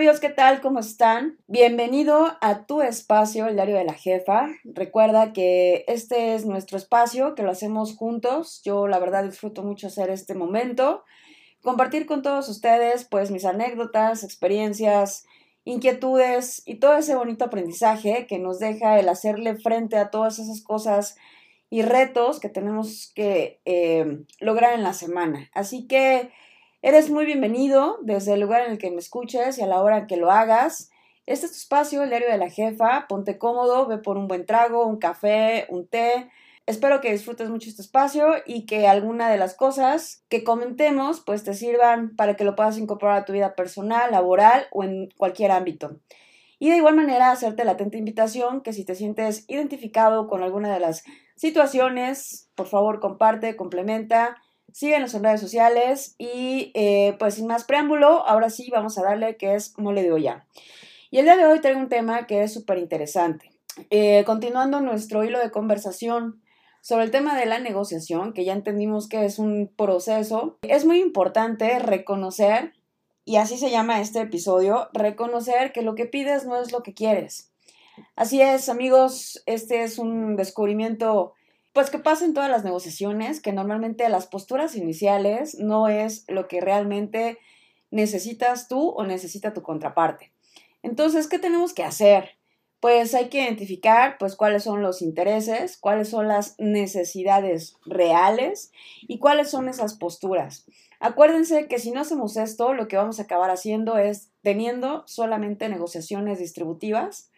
amigos, ¿qué tal? ¿Cómo están? Bienvenido a tu espacio, el diario de la jefa. Recuerda que este es nuestro espacio, que lo hacemos juntos. Yo la verdad disfruto mucho hacer este momento, compartir con todos ustedes pues mis anécdotas, experiencias, inquietudes y todo ese bonito aprendizaje que nos deja el hacerle frente a todas esas cosas y retos que tenemos que eh, lograr en la semana. Así que eres muy bienvenido desde el lugar en el que me escuches y a la hora en que lo hagas. Este es tu espacio, el diario de la jefa. Ponte cómodo, ve por un buen trago, un café, un té. Espero que disfrutes mucho este espacio y que alguna de las cosas que comentemos pues te sirvan para que lo puedas incorporar a tu vida personal, laboral o en cualquier ámbito. Y de igual manera hacerte la atenta invitación que si te sientes identificado con alguna de las situaciones, por favor comparte, complementa, síguenos en redes sociales y eh, pues sin más preámbulo, ahora sí vamos a darle que es mole de olla. Y el día de hoy traigo un tema que es súper interesante. Eh, continuando nuestro hilo de conversación sobre el tema de la negociación, que ya entendimos que es un proceso, es muy importante reconocer y así se llama este episodio, reconocer que lo que pides no es lo que quieres. Así es, amigos, este es un descubrimiento, pues que pasa en todas las negociaciones, que normalmente las posturas iniciales no es lo que realmente necesitas tú o necesita tu contraparte. Entonces, ¿qué tenemos que hacer? Pues hay que identificar pues cuáles son los intereses, cuáles son las necesidades reales y cuáles son esas posturas. Acuérdense que si no hacemos esto, lo que vamos a acabar haciendo es teniendo solamente negociaciones distributivas,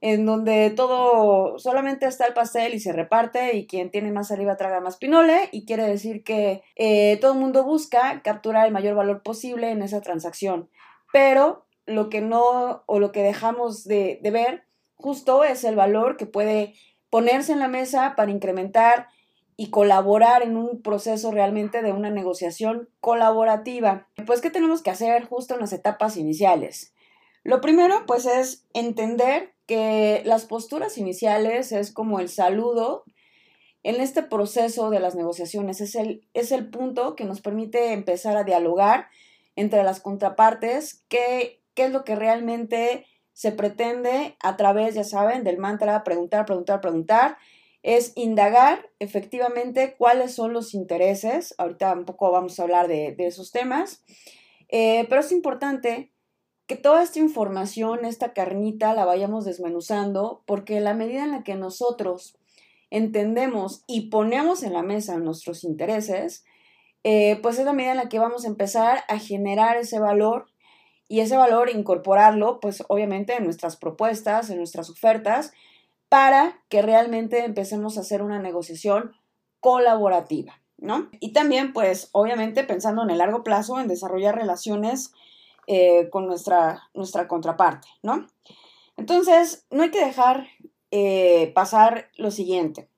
en donde todo solamente está el pastel y se reparte y quien tiene más saliva traga más pinole y quiere decir que eh, todo el mundo busca capturar el mayor valor posible en esa transacción. Pero lo que no o lo que dejamos de, de ver justo es el valor que puede ponerse en la mesa para incrementar y colaborar en un proceso realmente de una negociación colaborativa. Pues, ¿qué tenemos que hacer justo en las etapas iniciales? Lo primero, pues, es entender que las posturas iniciales es como el saludo en este proceso de las negociaciones. Es el, es el punto que nos permite empezar a dialogar entre las contrapartes, qué, qué es lo que realmente se pretende a través, ya saben, del mantra preguntar, preguntar, preguntar es indagar efectivamente cuáles son los intereses. Ahorita un poco vamos a hablar de, esos temas, eh, pero es importante que toda esta información, esta carnita, la vayamos desmenuzando, porque la medida en la que nosotros entendemos y ponemos en la mesa nuestros intereses, eh, pues es la medida en la que vamos a empezar a generar ese valor y ese valor incorporarlo, pues obviamente en nuestras propuestas, en nuestras ofertas, para que realmente empecemos a hacer una negociación colaborativa, ¿no? Y también, pues, obviamente pensando en el largo plazo, en desarrollar relaciones eh, con nuestra, nuestra contraparte, ¿no? Entonces, no hay que dejar eh, pasar lo siguiente.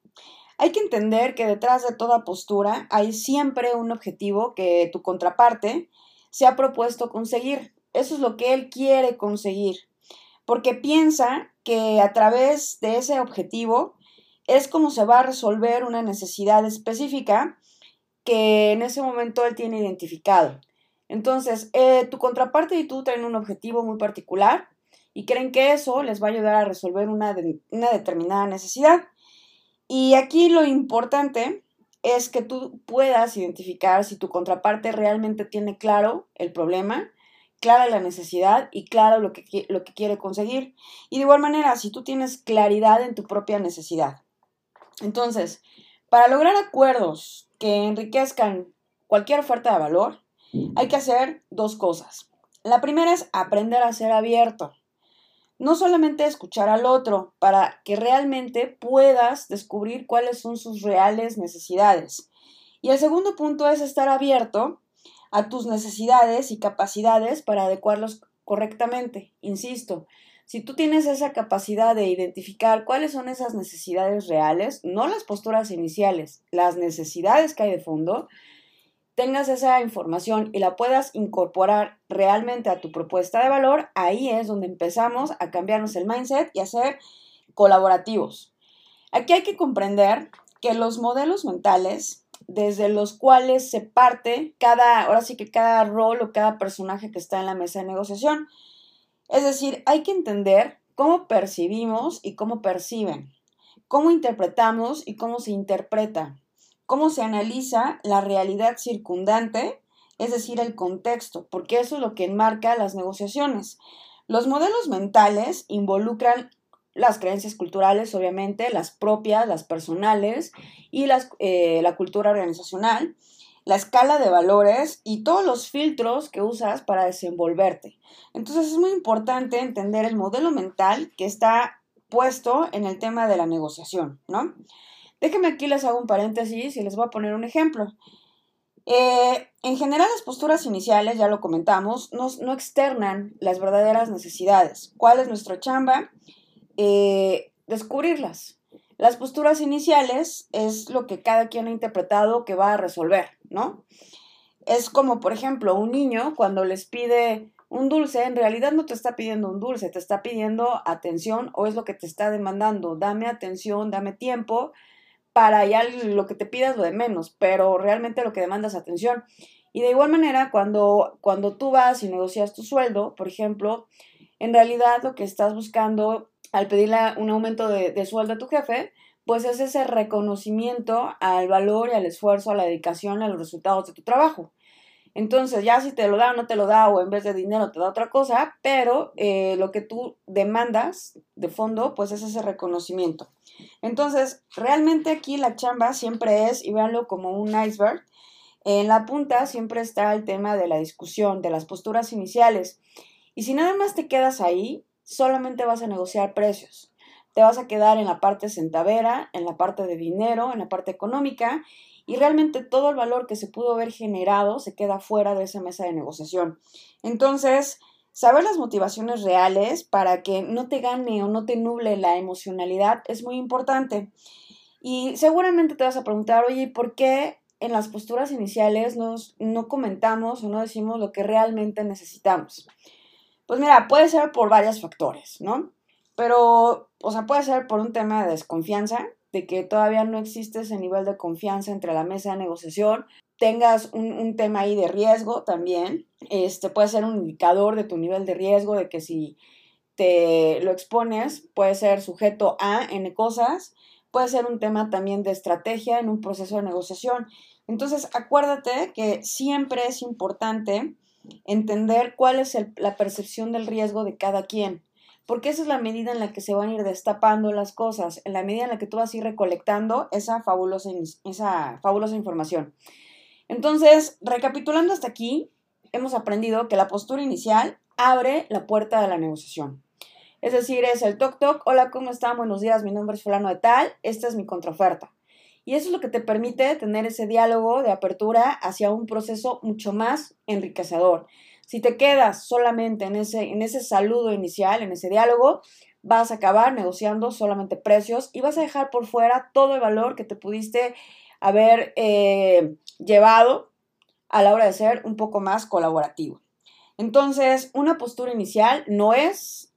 Hay que entender que detrás de toda postura hay siempre un objetivo que tu contraparte se ha propuesto conseguir. Eso es lo que él quiere conseguir porque piensa que a través de ese objetivo es como se va a resolver una necesidad específica que en ese momento él tiene identificado. Entonces, eh, tu contraparte y tú tienen un objetivo muy particular y creen que eso les va a ayudar a resolver una, una determinada necesidad. Y aquí lo importante es que tú puedas identificar si tu contraparte realmente tiene claro el problema clara la necesidad y claro lo que, lo que quiere conseguir. Y de igual manera, si tú tienes claridad en tu propia necesidad. Entonces, para lograr acuerdos que enriquezcan cualquier oferta de valor, hay que hacer dos cosas. La primera es aprender a ser abierto. No solamente escuchar al otro, para que realmente puedas descubrir cuáles son sus reales necesidades. Y el segundo punto es estar abierto a tus necesidades y capacidades para adecuarlos correctamente. Insisto, si tú tienes esa capacidad de identificar cuáles son esas necesidades reales, no las posturas iniciales, las necesidades que hay de fondo, tengas esa información y la puedas incorporar realmente a tu propuesta de valor, ahí es donde empezamos a cambiarnos el mindset y a ser colaborativos. Aquí hay que comprender que los modelos mentales desde los cuales se parte cada, ahora sí que cada rol o cada personaje que está en la mesa de negociación. Es decir, hay que entender cómo percibimos y cómo perciben, cómo interpretamos y cómo se interpreta, cómo se analiza la realidad circundante, es decir, el contexto, porque eso es lo que enmarca las negociaciones. Los modelos mentales involucran las creencias culturales, obviamente, las propias, las personales y eh, la cultura organizacional, la escala de valores y todos los filtros que usas para desenvolverte. Entonces es muy importante entender el modelo mental que está puesto en el tema de la negociación, ¿no? Déjenme aquí les hago un paréntesis y les voy a poner un ejemplo. Eh, en general las posturas iniciales, ya lo comentamos, no, no externan las verdaderas necesidades. ¿Cuál es nuestra chamba? Eh, descubrirlas. Las posturas iniciales es lo que cada quien ha interpretado que va a resolver, ¿no? Es como, por ejemplo, un niño cuando les pide un dulce, en realidad no te está pidiendo un dulce, te está pidiendo atención o es lo que te está demandando. Dame atención, dame tiempo para ya lo que te pidas lo de menos, pero realmente lo que demandas atención. Y de igual manera, cuando, cuando tú vas y negocias tu sueldo, por ejemplo, en realidad lo que estás buscando al pedirle un aumento de, sueldo a tu jefe, pues es ese reconocimiento al valor y al esfuerzo, a la dedicación, a los resultados de tu trabajo. Entonces, ya si te lo da o no te lo da, o en vez de dinero te da otra cosa, pero eh, lo que tú demandas de fondo, pues es ese reconocimiento. Entonces, realmente aquí la chamba siempre es, y véanlo como un iceberg, en la punta siempre está el tema de la discusión, de las posturas iniciales. Y si nada más te quedas ahí, solamente vas a negociar precios. Te vas a quedar en la parte centavera, en la parte de dinero, en la parte económica y realmente todo el valor que se pudo haber generado se queda fuera de esa mesa de negociación. Entonces, saber las motivaciones reales para que no te gane o no te nuble la emocionalidad es muy importante. Y seguramente te vas a preguntar, oye, ¿por qué en las posturas iniciales nos, no comentamos o no decimos lo que realmente necesitamos? Pues mira, puede ser por varios factores, ¿no? Pero, o sea, puede ser por un tema de desconfianza, de que todavía no existe ese nivel de confianza entre la mesa de negociación, tengas un, tema ahí de riesgo también, este puede ser un indicador de tu nivel de riesgo, de que si te lo expones, puede ser sujeto a N cosas, puede ser un tema también de estrategia en un proceso de negociación. Entonces, acuérdate que siempre es importante entender cuál es la percepción del riesgo de cada quien, porque esa es la medida en la que se van a ir destapando las cosas, en la medida en la que tú vas a ir recolectando esa fabulosa, esa fabulosa información. Entonces, recapitulando hasta aquí, hemos aprendido que la postura inicial abre la puerta de la negociación. Es decir, es el toc toc, hola, ¿cómo están? Buenos días, mi nombre es fulano de tal, esta es mi contraoferta. Y eso es lo que te permite tener ese diálogo de apertura hacia un proceso mucho más enriquecedor. Si te quedas solamente en ese, en ese saludo inicial, en ese diálogo, vas a acabar negociando solamente precios y vas a dejar por fuera todo el valor que te pudiste haber eh, llevado a la hora de ser un poco más colaborativo. Entonces, una postura inicial no es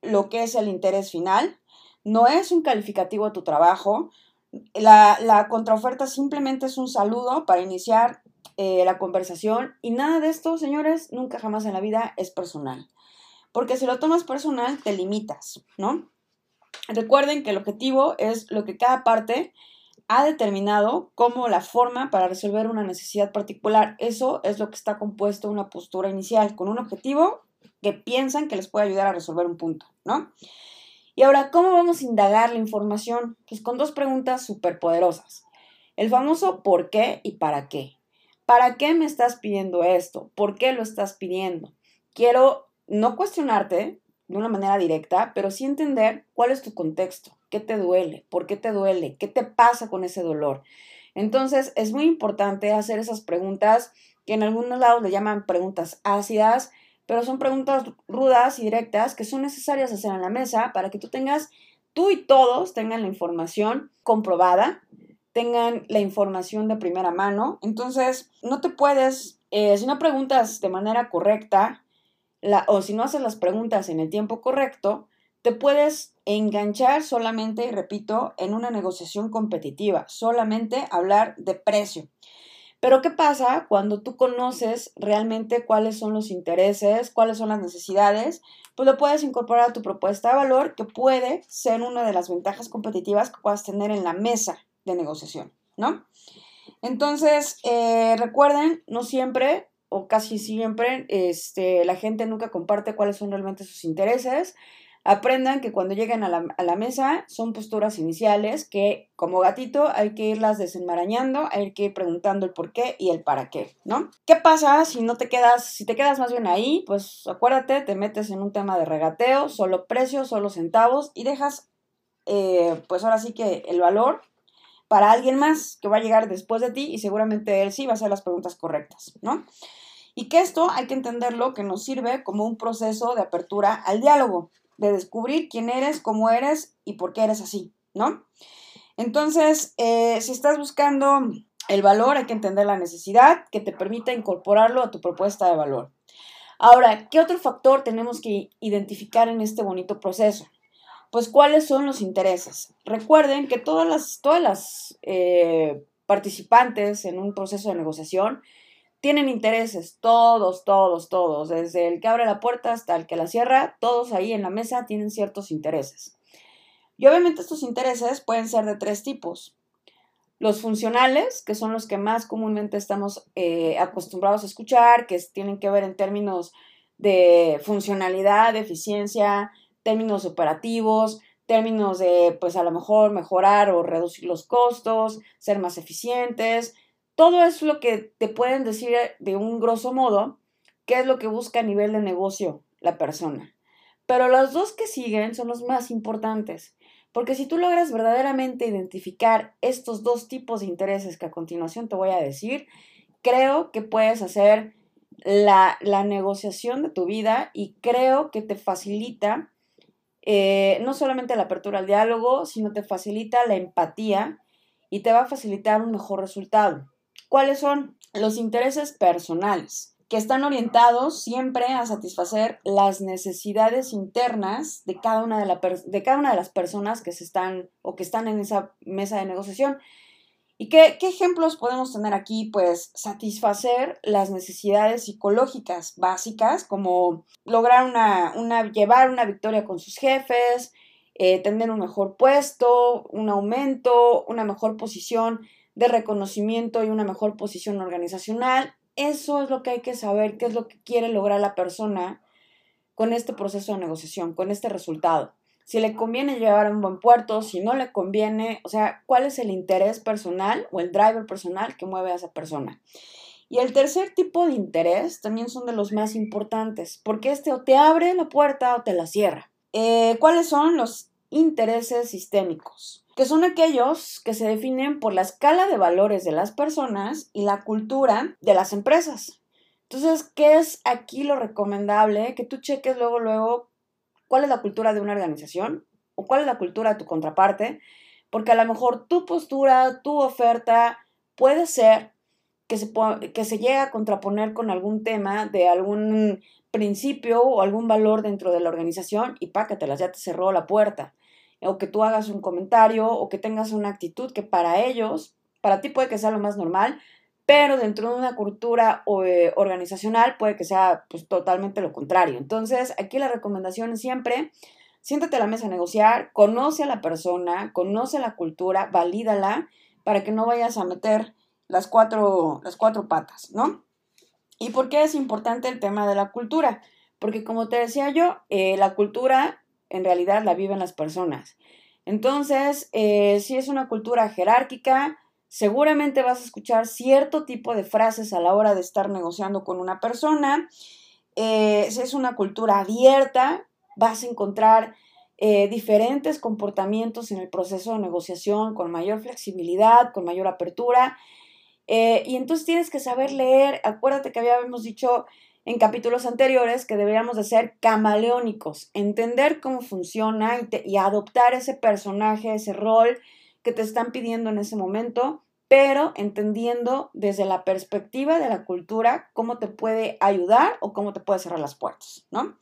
lo que es el interés final, no es un calificativo de tu trabajo, la, contraoferta simplemente es un saludo para iniciar eh, la conversación y nada de esto, señores, nunca jamás en la vida es personal. Porque si lo tomas personal, te limitas, ¿no? Recuerden que el objetivo es lo que cada parte ha determinado como la forma para resolver una necesidad particular. Eso es lo que está compuesto una postura inicial, con un objetivo que piensan que les puede ayudar a resolver un punto, ¿no? Y ahora, ¿cómo vamos a indagar la información? Pues con dos preguntas súper poderosas. El famoso por qué y para qué. ¿Para qué me estás pidiendo esto? ¿Por qué lo estás pidiendo? Quiero no cuestionarte de una manera directa, pero sí entender cuál es tu contexto, qué te duele, por qué te duele, qué te pasa con ese dolor. Entonces, es muy importante hacer esas preguntas que en algunos lados le llaman preguntas ácidas, pero son preguntas rudas y directas que son necesarias hacer en la mesa para que tú tengas, tú y todos tengan la información comprobada, tengan la información de primera mano. Entonces, no te puedes, eh, si no preguntas de manera correcta o si no haces las preguntas en el tiempo correcto, te puedes enganchar solamente, y repito, en una negociación competitiva, solamente hablar de precio. Pero ¿qué pasa cuando tú conoces realmente cuáles son los intereses, cuáles son las necesidades? Pues lo puedes incorporar a tu propuesta de valor, que puede ser una de las ventajas competitivas que puedas tener en la mesa de negociación, ¿no? Entonces, eh, recuerden, no siempre o casi siempre este, la gente nunca comparte cuáles son realmente sus intereses. Aprendan que cuando lleguen a la, mesa son posturas iniciales que como gatito hay que irlas desenmarañando, hay que ir preguntando el por qué y el para qué, ¿no? ¿Qué pasa si no te quedas, si te quedas más bien ahí? Pues acuérdate, te metes en un tema de regateo, solo precios, solo centavos y dejas, eh, pues ahora sí que el valor para alguien más que va a llegar después de ti y seguramente él sí va a hacer las preguntas correctas, ¿no? Y que esto hay que entenderlo que nos sirve como un proceso de apertura al diálogo de descubrir quién eres, cómo eres y por qué eres así, ¿no? Entonces, eh, si estás buscando el valor, hay que entender la necesidad que te permita incorporarlo a tu propuesta de valor. Ahora, ¿qué otro factor tenemos que identificar en este bonito proceso? Pues cuáles son los intereses. Recuerden que todas las, todas las eh, participantes en un proceso de negociación tienen intereses, todos, todos, todos, desde el que abre la puerta hasta el que la cierra, todos ahí en la mesa tienen ciertos intereses. Y obviamente estos intereses pueden ser de tres tipos. Los funcionales, que son los que más comúnmente estamos eh, acostumbrados a escuchar, que tienen que ver en términos de funcionalidad, de eficiencia, términos operativos, términos de, pues a lo mejor mejorar o reducir los costos, ser más eficientes, todo es lo que te pueden decir de un grosso modo, qué es lo que busca a nivel de negocio la persona. Pero los dos que siguen son los más importantes, porque si tú logras verdaderamente identificar estos dos tipos de intereses que a continuación te voy a decir, creo que puedes hacer la, negociación de tu vida y creo que te facilita eh, no solamente la apertura al diálogo, sino te facilita la empatía y te va a facilitar un mejor resultado. ¿Cuáles son los intereses personales? que están orientados siempre a satisfacer las necesidades internas de cada una de, de cada una de las personas que se están o que están en esa mesa de negociación. ¿Y qué, ejemplos podemos tener aquí? Pues satisfacer las necesidades psicológicas básicas, como lograr una, llevar una victoria con sus jefes, eh, tener un mejor puesto, un aumento, una mejor posición de reconocimiento y una mejor posición organizacional. Eso es lo que hay que saber, qué es lo que quiere lograr la persona con este proceso de negociación, con este resultado. Si le conviene llevar a un buen puerto, si no le conviene, o sea, cuál es el interés personal o el driver personal que mueve a esa persona. Y el tercer tipo de interés también son de los más importantes, porque este o te abre la puerta o te la cierra. Eh, ¿Cuáles son los intereses sistémicos? que son aquellos que se definen por la escala de valores de las personas y la cultura de las empresas. Entonces, ¿qué es aquí lo recomendable? Que tú cheques luego, luego, cuál es la cultura de una organización o cuál es la cultura de tu contraparte, porque a lo mejor tu postura, tu oferta puede ser que se, que se llegue a contraponer con algún tema de algún principio o algún valor dentro de la organización y pácatelas, ya te cerró la puerta. O que tú hagas un comentario o que tengas una actitud que para ellos, para ti puede que sea lo más normal, pero dentro de una cultura eh, organizacional puede que sea pues, totalmente lo contrario. Entonces, aquí la recomendación es siempre, siéntate a la mesa a negociar, conoce a la persona, conoce la cultura, valídala para que no vayas a meter las cuatro, las cuatro patas, ¿no? ¿Y por qué es importante el tema de la cultura? Porque como te decía yo, eh, la cultura en realidad la viven las personas. Entonces, eh, si es una cultura jerárquica, seguramente vas a escuchar cierto tipo de frases a la hora de estar negociando con una persona. Eh, si es una cultura abierta, vas a encontrar eh, diferentes comportamientos en el proceso de negociación con mayor flexibilidad, con mayor apertura. y entonces tienes que saber leer. Acuérdate que habíamos dicho en capítulos anteriores que deberíamos de ser camaleónicos, entender cómo funciona y, adoptar ese personaje, ese rol que te están pidiendo en ese momento, pero entendiendo desde la perspectiva de la cultura cómo te puede ayudar o cómo te puede cerrar las puertas, ¿no?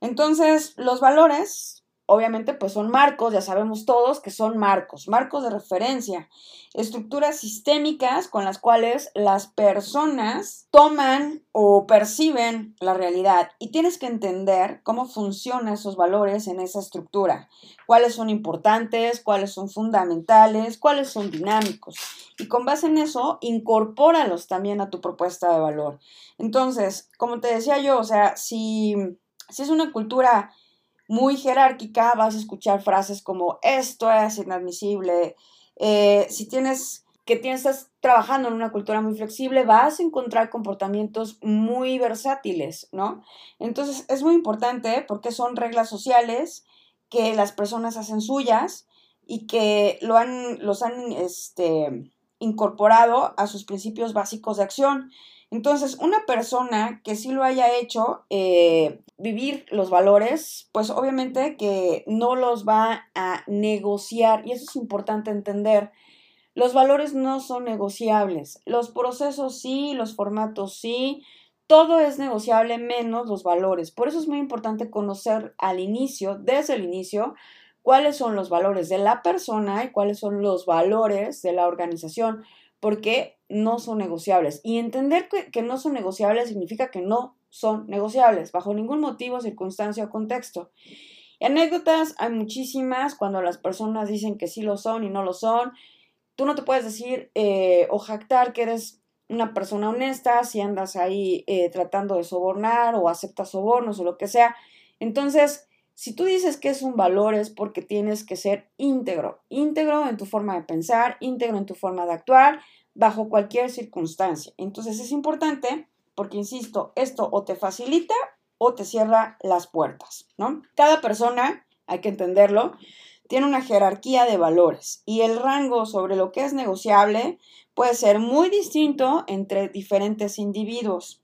Entonces, los valores obviamente pues son marcos, ya sabemos todos que son marcos, marcos de referencia, estructuras sistémicas con las cuales las personas toman o perciben la realidad y tienes que entender cómo funcionan esos valores en esa estructura, cuáles son importantes, cuáles son fundamentales, cuáles son dinámicos y con base en eso incorpóralos también a tu propuesta de valor. Entonces, como te decía yo, o sea, si, si es una cultura muy jerárquica, vas a escuchar frases como esto es inadmisible. Eh, si tienes que tienes, estás trabajando en una cultura muy flexible, vas a encontrar comportamientos muy versátiles, ¿no? Entonces es muy importante porque son reglas sociales que las personas hacen suyas y que lo han, los han este, incorporado a sus principios básicos de acción. Entonces, una persona que sí lo haya hecho eh, vivir los valores, pues obviamente que no los va a negociar y eso es importante entender. Los valores no son negociables, los procesos sí, los formatos sí, todo es negociable menos los valores. Por eso es muy importante conocer al inicio, desde el inicio, cuáles son los valores de la persona y cuáles son los valores de la organización porque no son negociables. Y entender que, no son negociables significa que no son negociables, bajo ningún motivo, circunstancia o contexto. Anécdotas hay muchísimas cuando las personas dicen que sí lo son y no lo son. Tú no te puedes decir eh, o jactar que eres una persona honesta si andas ahí eh, tratando de sobornar o aceptas sobornos o lo que sea. Entonces, si tú dices que es un valor es porque tienes que ser íntegro, íntegro en tu forma de pensar, íntegro en tu forma de actuar, bajo cualquier circunstancia. Entonces es importante porque, insisto, esto o te facilita o te cierra las puertas, ¿no? Cada persona, hay que entenderlo, tiene una jerarquía de valores y el rango sobre lo que es negociable puede ser muy distinto entre diferentes individuos.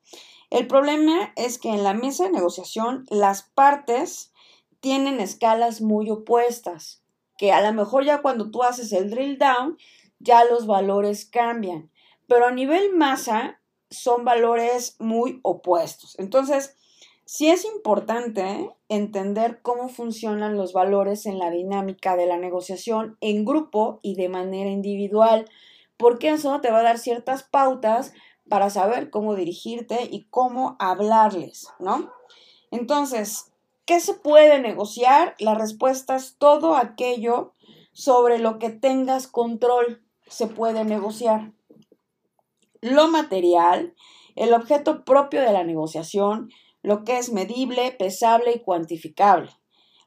El problema es que en la mesa de negociación las partes tienen escalas muy opuestas, que a lo mejor ya cuando tú haces el drill down, ya los valores cambian, pero a nivel masa son valores muy opuestos. Entonces, sí es importante entender cómo funcionan los valores en la dinámica de la negociación en grupo y de manera individual, porque eso te va a dar ciertas pautas para saber cómo dirigirte y cómo hablarles, ¿no? Entonces, ¿Qué se puede negociar? La respuesta es todo aquello sobre lo que tengas control se puede negociar. Lo material, el objeto propio de la negociación, lo que es medible, pesable y cuantificable.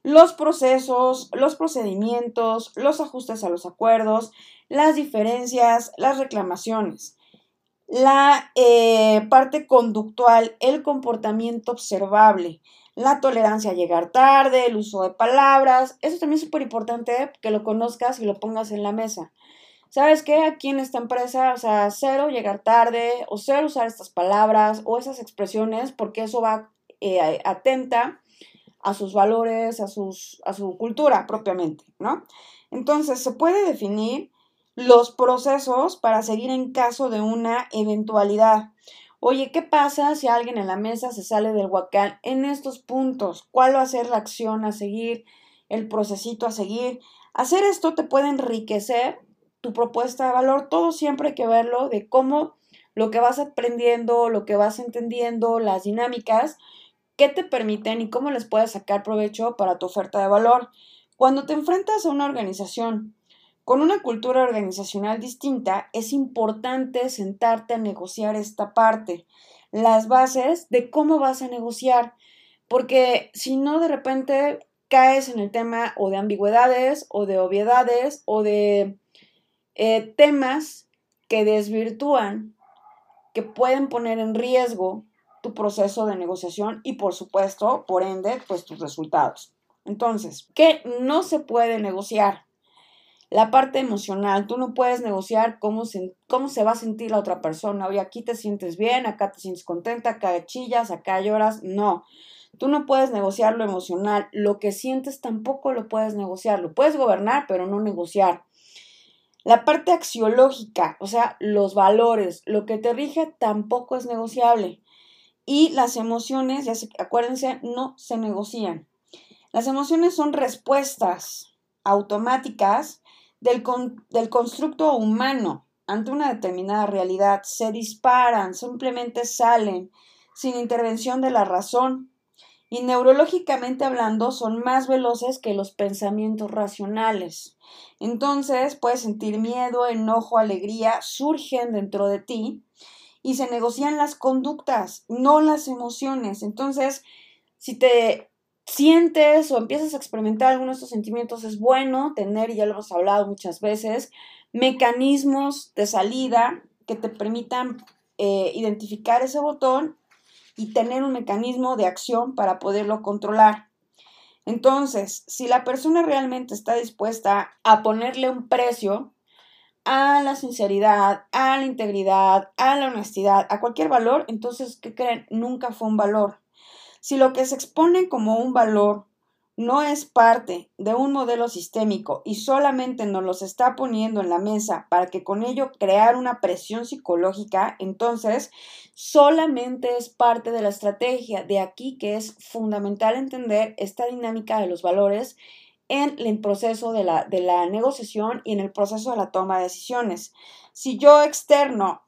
Los procesos, los procedimientos, los ajustes a los acuerdos, las diferencias, las reclamaciones. La eh, parte conductual, el comportamiento observable, la tolerancia a llegar tarde, el uso de palabras. Eso también es súper importante que lo conozcas y lo pongas en la mesa. ¿Sabes qué? Aquí en esta empresa, o sea, cero llegar tarde o cero usar estas palabras o esas expresiones porque eso va eh, atenta a sus valores, a, sus, a su cultura propiamente, ¿no? Entonces, se puede definir los procesos para seguir en caso de una eventualidad. Oye, ¿qué pasa si alguien en la mesa se sale del huacán en estos puntos? ¿Cuál va a ser la acción a seguir? El procesito a seguir. Hacer esto te puede enriquecer tu propuesta de valor. Todo siempre hay que verlo de cómo lo que vas aprendiendo, lo que vas entendiendo, las dinámicas, qué te permiten y cómo les puedes sacar provecho para tu oferta de valor. Cuando te enfrentas a una organización con una cultura organizacional distinta, es importante sentarte a negociar esta parte, las bases de cómo vas a negociar, porque si no de repente caes en el tema o de ambigüedades o de obviedades o de eh, temas que desvirtúan, que pueden poner en riesgo tu proceso de negociación y por supuesto, por ende, pues tus resultados. Entonces, ¿qué no se puede negociar? La parte emocional, tú no puedes negociar cómo se, cómo se va a sentir la otra persona. Oye, aquí te sientes bien, acá te sientes contenta, acá chillas, acá lloras. No, tú no puedes negociar lo emocional. Lo que sientes tampoco lo puedes negociar. Lo puedes gobernar, pero no negociar. La parte axiológica, o sea, los valores, lo que te rige tampoco es negociable. Y las emociones, ya se, acuérdense, no se negocian. Las emociones son respuestas automáticas del, del constructo humano ante una determinada realidad. Se disparan, simplemente salen, sin intervención de la razón. Y neurológicamente hablando, son más veloces que los pensamientos racionales. Entonces, puedes sentir miedo, enojo, alegría, surgen dentro de ti y se negocian las conductas, no las emociones. Entonces, si te sientes o empiezas a experimentar algunos de estos sentimientos, es bueno tener, y ya lo hemos hablado muchas veces, mecanismos de salida que te permitan eh, identificar ese botón y tener un mecanismo de acción para poderlo controlar. Entonces, si la persona realmente está dispuesta a ponerle un precio a la sinceridad, a la integridad, a la honestidad, a cualquier valor, entonces, ¿qué creen? Nunca fue un valor. Si lo que se expone como un valor no es parte de un modelo sistémico y solamente nos los está poniendo en la mesa para que con ello crear una presión psicológica, entonces solamente es parte de la estrategia. De aquí que es fundamental entender esta dinámica de los valores en el proceso de la, de la negociación y en el proceso de la toma de decisiones. Si yo externo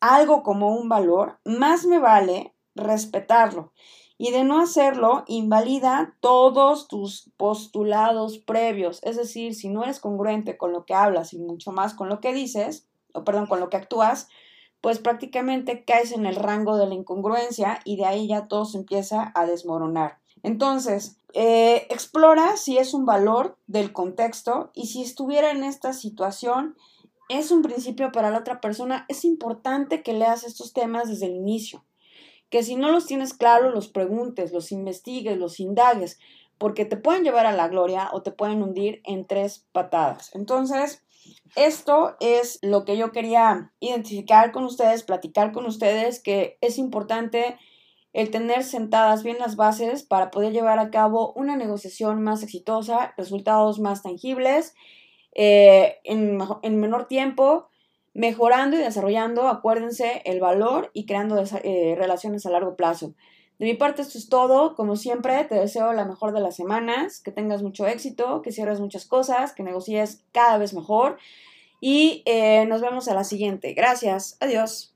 algo como un valor, más me vale respetarlo. Y de no hacerlo, invalida todos tus postulados previos. Es decir, si no eres congruente con lo que hablas y mucho más con lo que dices, o perdón, con lo que actúas, pues prácticamente caes en el rango de la incongruencia y de ahí ya todo se empieza a desmoronar. Entonces, eh, explora si es un valor del contexto y si estuviera en esta situación, es un principio para la otra persona, es importante que leas estos temas desde el inicio, que si no los tienes claro, los preguntes, los investigues, los indagues, porque te pueden llevar a la gloria o te pueden hundir en tres patadas. Entonces, esto es lo que yo quería identificar con ustedes, platicar con ustedes, que es importante el tener sentadas bien las bases para poder llevar a cabo una negociación más exitosa, resultados más tangibles, eh, en, menor tiempo, mejorando y desarrollando, acuérdense, el valor y creando eh, relaciones a largo plazo. De mi parte esto es todo, como siempre te deseo la mejor de las semanas, que tengas mucho éxito, que cierres muchas cosas, que negocies cada vez mejor y eh, nos vemos a la siguiente. Gracias, adiós.